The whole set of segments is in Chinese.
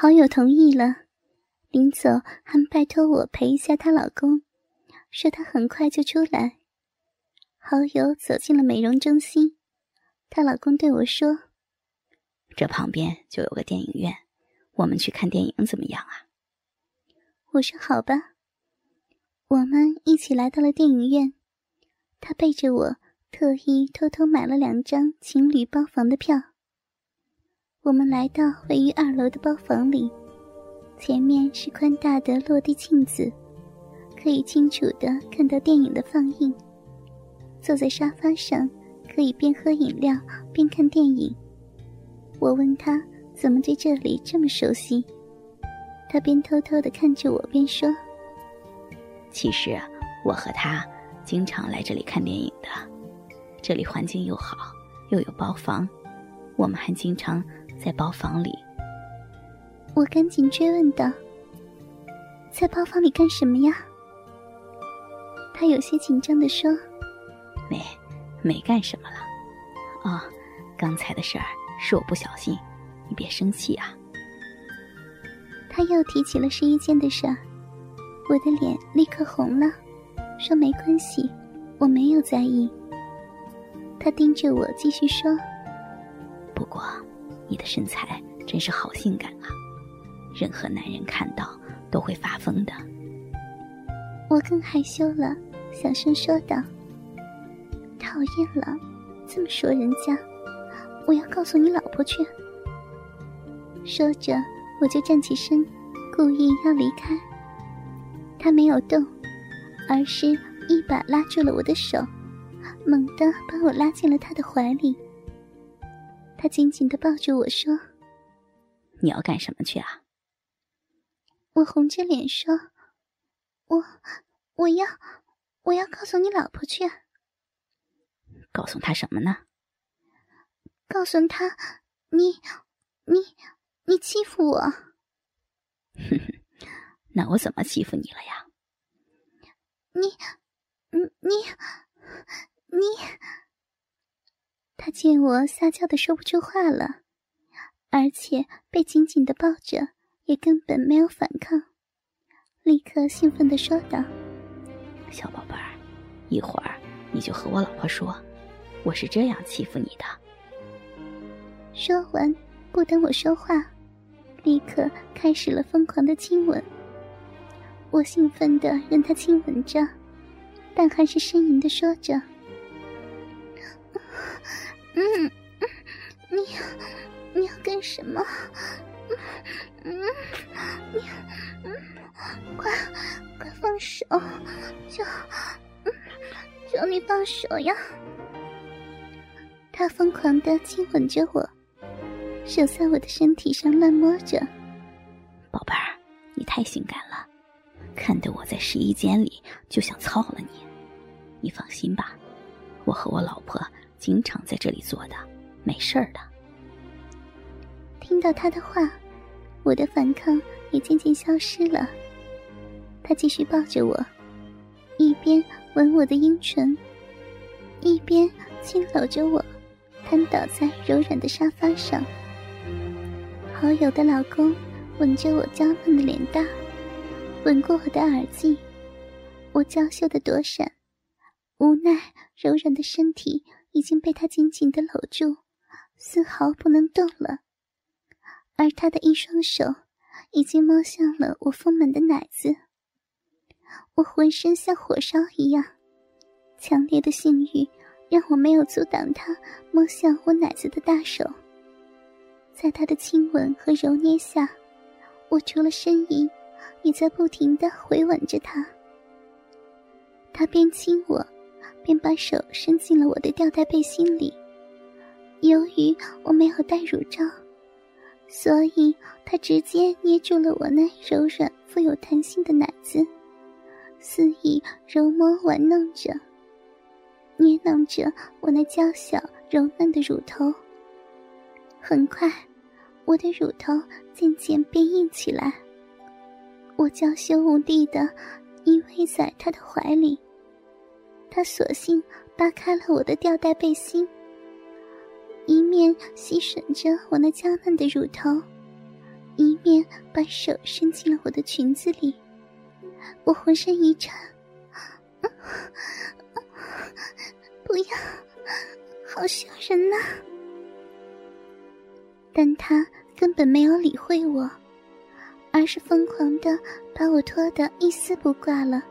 好友同意了，临走还拜托我陪一下她老公，说她很快就出来。好友走进了美容中心，她老公对我说：“这旁边就有个电影院，我们去看电影怎么样啊？”我说：“好吧。”我们一起来到了电影院，他背着我，特意偷偷买了两张情侣包房的票。我们来到位于二楼的包房里，前面是宽大的落地镜子，可以清楚的看到电影的放映。坐在沙发上，可以边喝饮料边看电影。我问他怎么对这里这么熟悉，他边偷偷的看着我边说：“其实我和他经常来这里看电影的，这里环境又好，又有包房，我们还经常。”在包房里，我赶紧追问道：“在包房里干什么呀？”他有些紧张的说：“没，没干什么了。哦，刚才的事儿是我不小心，你别生气啊。”他又提起了试衣间的事儿，我的脸立刻红了，说：“没关系，我没有在意。”他盯着我继续说：“不过。”你的身材真是好性感啊！任何男人看到都会发疯的。我更害羞了，小声说道：“讨厌了，这么说人家，我要告诉你老婆去。”说着，我就站起身，故意要离开。他没有动，而是一把拉住了我的手，猛地把我拉进了他的怀里。他紧紧的抱住我说：“你要干什么去啊？”我红着脸说：“我我要我要告诉你老婆去。”告诉他什么呢？告诉他你你你欺负我。哼哼，那我怎么欺负你了呀？你你你你。他见我撒娇的说不出话了，而且被紧紧的抱着，也根本没有反抗，立刻兴奋的说道：“小宝贝儿，一会儿你就和我老婆说，我是这样欺负你的。”说完，不等我说话，立刻开始了疯狂的亲吻。我兴奋的任他亲吻着，但还是呻吟的说着。嗯，你要你要干什么？嗯，你嗯，快快放手！求求你放手呀！他疯狂的亲吻着我，手在我的身体上乱摸着。宝贝儿，你太性感了，看得我在试衣间里就想操了你。你放心吧，我和我老婆。经常在这里做的，没事儿的。听到他的话，我的反抗也渐渐消失了。他继续抱着我，一边吻我的阴唇，一边轻搂着我，瘫倒在柔软的沙发上。好友的老公吻着我娇嫩的脸蛋，吻过我的耳际，我娇羞的躲闪，无奈柔软的身体。已经被他紧紧的搂住，丝毫不能动了。而他的一双手已经摸向了我丰满的奶子，我浑身像火烧一样，强烈的性欲让我没有阻挡他摸向我奶子的大手。在他的亲吻和揉捏下，我除了呻吟，也在不停的回吻着他。他边亲我。便把手伸进了我的吊带背心里。由于我没有戴乳罩，所以他直接捏住了我那柔软富有弹性的奶子，肆意揉摸玩弄着，捏弄着我那娇小柔嫩的乳头。很快，我的乳头渐渐变硬起来，我娇羞无力的依偎在他的怀里。他索性扒开了我的吊带背心，一面吸吮着我那娇嫩的乳头，一面把手伸进了我的裙子里，我浑身一颤，不要，好吓人呐！但他根本没有理会我，而是疯狂的把我拖得一丝不挂了。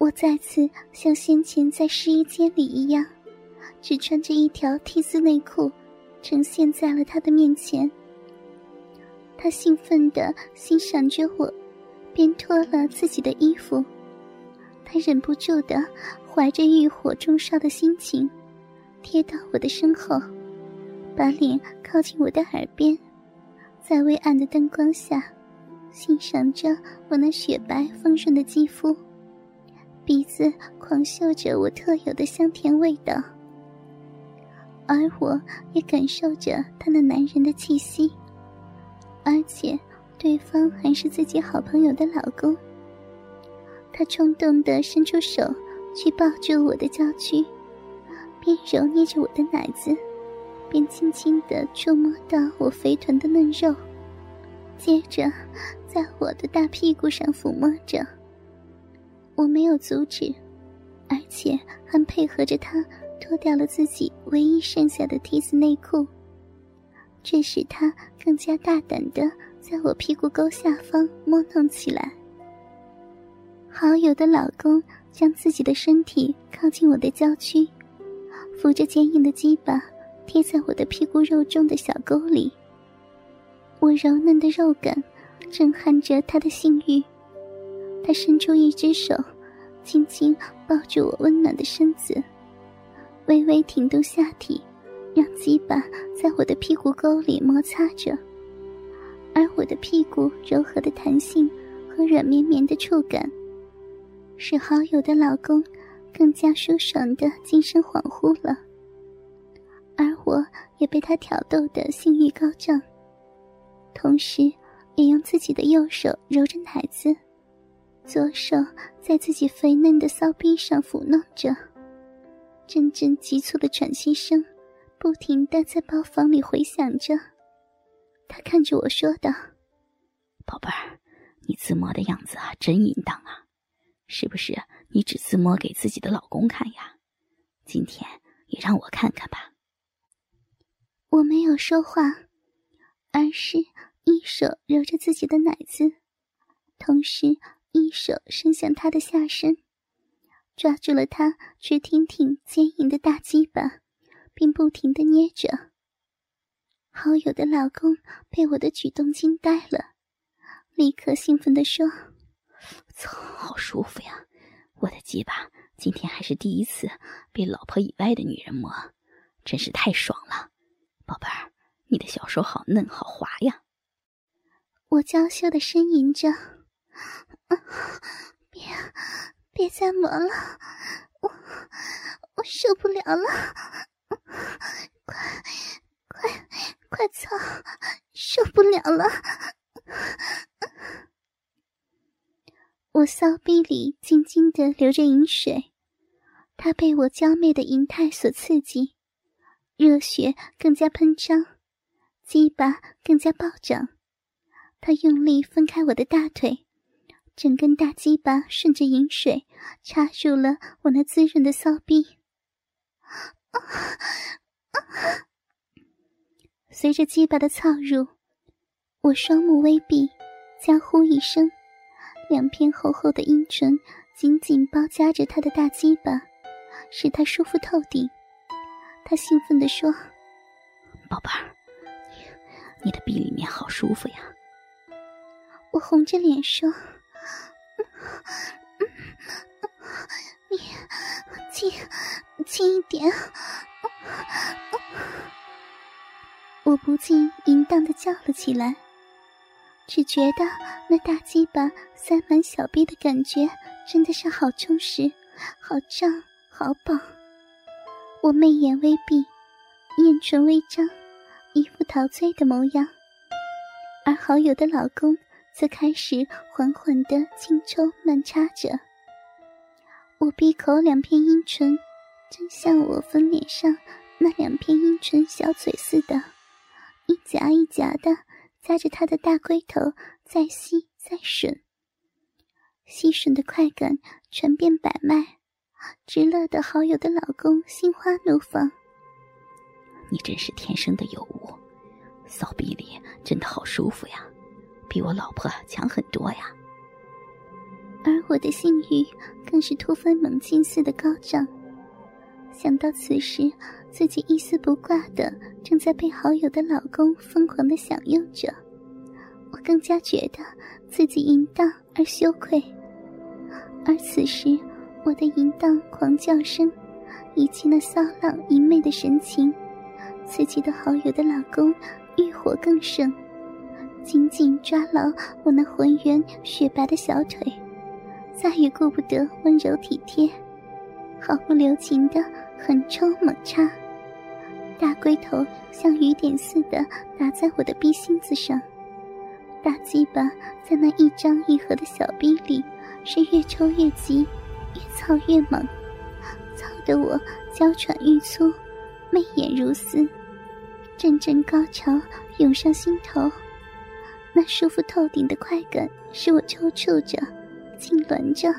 我再次像先前在试衣间里一样，只穿着一条 T 字内裤，呈现在了他的面前。他兴奋地欣赏着我，边脱了自己的衣服。他忍不住的怀着欲火中烧的心情，贴到我的身后，把脸靠近我的耳边，在微暗的灯光下，欣赏着我那雪白丰润的肌肤。鼻子狂嗅着我特有的香甜味道，而我也感受着他那男人的气息，而且对方还是自己好朋友的老公。他冲动地伸出手去抱住我的娇躯，边揉捏着我的奶子，边轻轻地触摸到我肥臀的嫩肉，接着在我的大屁股上抚摸着。我没有阻止，而且还配合着他脱掉了自己唯一剩下的 T 字内裤，这使他更加大胆的在我屁股沟下方摸弄起来。好友的老公将自己的身体靠近我的娇躯，扶着坚硬的鸡巴贴在我的屁股肉中的小沟里。我柔嫩的肉感震撼着他的性欲。他伸出一只手，轻轻抱住我温暖的身子，微微挺动下体，让鸡巴在我的屁股沟里摩擦着，而我的屁股柔和的弹性和软绵绵的触感，使好友的老公更加舒爽的精神恍惚了，而我也被他挑逗的性欲高涨，同时也用自己的右手揉着奶子。左手在自己肥嫩的骚逼上抚弄着，阵阵急促的喘息声不停的在包房里回响着。他看着我说道：“宝贝儿，你自摸的样子啊，真淫荡啊！是不是你只自摸给自己的老公看呀？今天也让我看看吧。”我没有说话，而是一手揉着自己的奶子，同时。一手伸向他的下身，抓住了他直挺挺、坚硬的大鸡巴，并不停的捏着。好友的老公被我的举动惊呆了，立刻兴奋的说：“操，好舒服呀！我的鸡巴今天还是第一次被老婆以外的女人摸，真是太爽了！宝贝儿，你的小手好嫩好滑呀！”我娇羞的呻吟着。别，别再磨了，我我受不了了，快快快操，受不了了！我骚逼里静静的流着饮水，他被我娇媚的银态所刺激，热血更加喷张，鸡巴更加暴涨，他用力分开我的大腿。整根大鸡巴顺着饮水插入了我那滋润的骚逼，随着鸡巴的操入，我双目微闭，娇呼一声，两片厚厚的阴唇紧紧包夹着他的大鸡巴，使他舒服透顶。他兴奋地说：“宝贝儿，你你的逼里面好舒服呀！”我红着脸说。你轻轻一点，我不禁淫荡的叫了起来，只觉得那大鸡巴塞满小臂的感觉真的是好充实、好胀、好饱。我媚眼微闭，眼唇微张，一副陶醉的模样，而好友的老公。则开始缓缓的轻抽慢插着，我闭口两片阴唇，真像我分脸上那两片阴唇小嘴似的，一夹一夹的夹着他的大龟头再吸再吮，吸吮的快感传遍百脉，直乐得好友的老公心花怒放。你真是天生的尤物，骚逼里真的好舒服呀，比我老婆强很多呀。而我的性欲更是突飞猛进似的高涨。想到此时自己一丝不挂的正在被好友的老公疯狂的享用着，我更加觉得自己淫荡而羞愧。而此时，我的淫荡狂叫声，以及那骚浪淫媚的神情，刺激的好友的老公欲火更盛，紧紧抓牢我那浑圆雪白的小腿，再也顾不得温柔体贴。毫不留情的横抽猛插，大龟头像雨点似的打在我的逼心子上，大鸡巴在那一张一合的小逼里是越抽越急，越操越猛，操得我娇喘欲出，媚眼如丝，阵阵高潮涌上心头，那舒服透顶的快感使我抽搐着，痉挛着。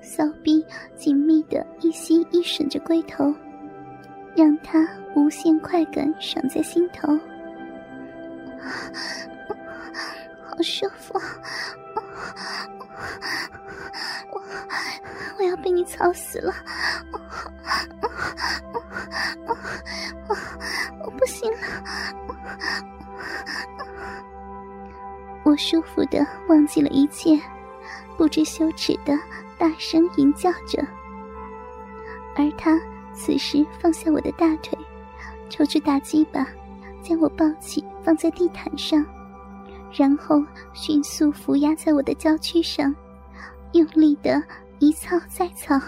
骚逼紧密的一吸一吮着龟头，让他无限快感爽在心头，好舒服！我我要被你操死了！我我不行了！我舒服的忘记了一切，不知羞耻的。大声吟叫着，而他此时放下我的大腿，抽出大鸡巴，将我抱起放在地毯上，然后迅速伏压在我的娇躯上，用力的一操再操，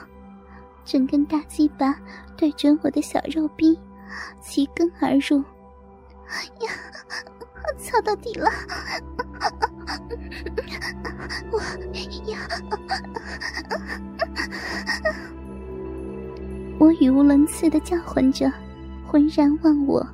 整根大鸡巴对准我的小肉逼，齐根而入，呀，我操到底了！我要，我语无伦次的叫唤着，浑然忘我。